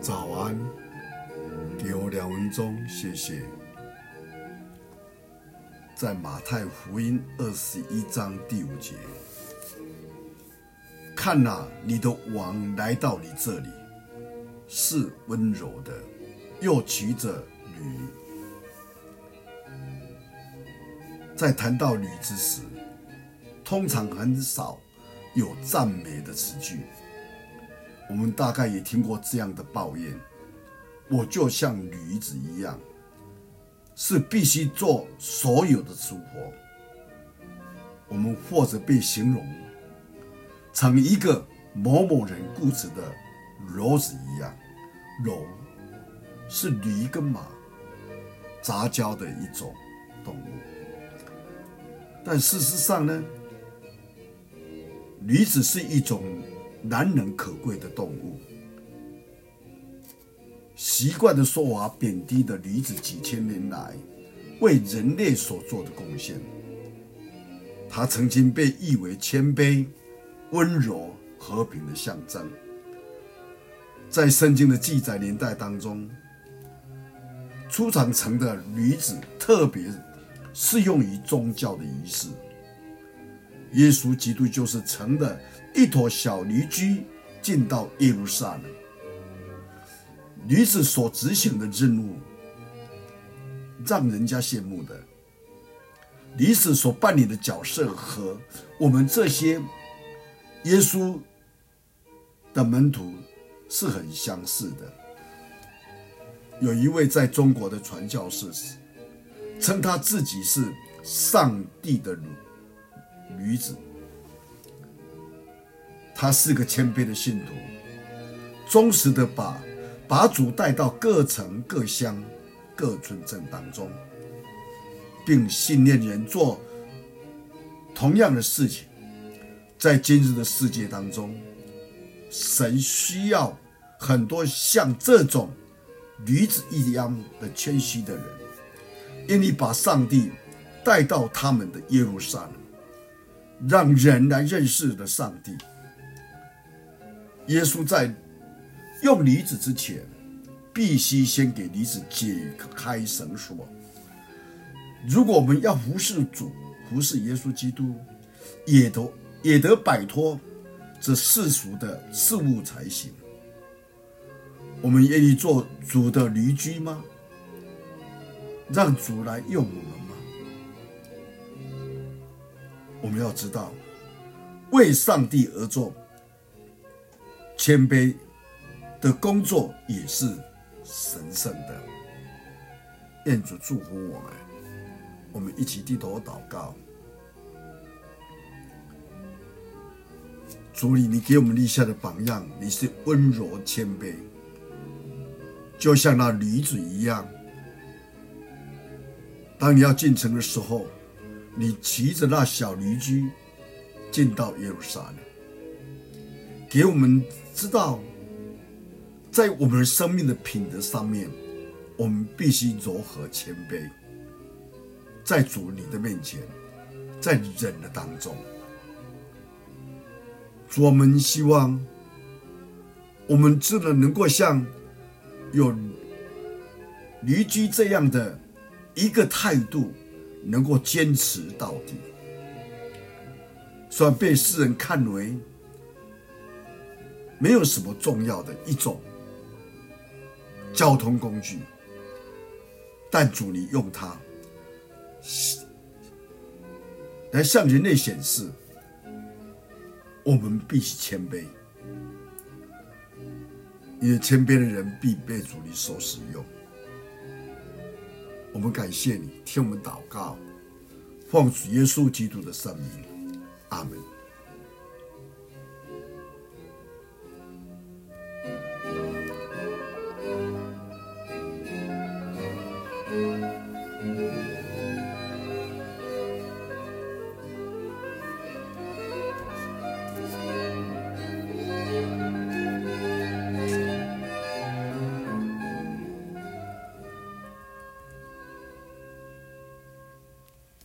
早安，给我两分钟，谢谢。在马太福音二十一章第五节，看哪，你的王来到你这里，是温柔的，又骑着驴。在谈到驴之时，通常很少有赞美的词句。我们大概也听过这样的抱怨：我就像驴子一样，是必须做所有的粗活。我们或者被形容成一个某某人固执的骡子一样，骡是驴跟马杂交的一种动物，但事实上呢，驴子是一种。难能可贵的动物，习惯的说法贬低的驴子几千年来为人类所做的贡献。它曾经被誉为谦卑、温柔、和平的象征。在圣经的记载年代当中，出长城的驴子特别适用于宗教的仪式。耶稣基督就是乘的一坨小驴驹进到耶路撒冷。驴子所执行的任务，让人家羡慕的。驴子所扮演的角色和我们这些耶稣的门徒是很相似的。有一位在中国的传教士称他自己是上帝的驴。女子，他是个谦卑的信徒，忠实的把把主带到各城各乡各村镇当中，并训练人做同样的事情。在今日的世界当中，神需要很多像这种驴子一样的谦虚的人，因为把上帝带到他们的耶路撒冷。让人来认识的上帝。耶稣在用驴子之前，必须先给驴子解开绳索。如果我们要服侍主、服侍耶稣基督，也得也得摆脱这世俗的事物才行。我们愿意做主的驴駒吗？让主来用我们。我们要知道，为上帝而做谦卑的工作也是神圣的。愿主祝福我们，我们一起低头祷告。主里，你给我们立下的榜样，你是温柔谦卑，就像那驴子一样。当你要进城的时候。你骑着那小驴驹进到耶路撒冷，给我们知道，在我们生命的品德上面，我们必须柔和谦卑，在主你的面前，在人的当中，我们希望我们真的能够像有驴驹这样的一个态度。能够坚持到底，虽然被世人看为没有什么重要的一种交通工具，但主你用它来向人类显示，我们必须谦卑，因为谦卑的人必被主你所使用。我们感谢你，听我们祷告，奉主耶稣基督的圣名，阿门。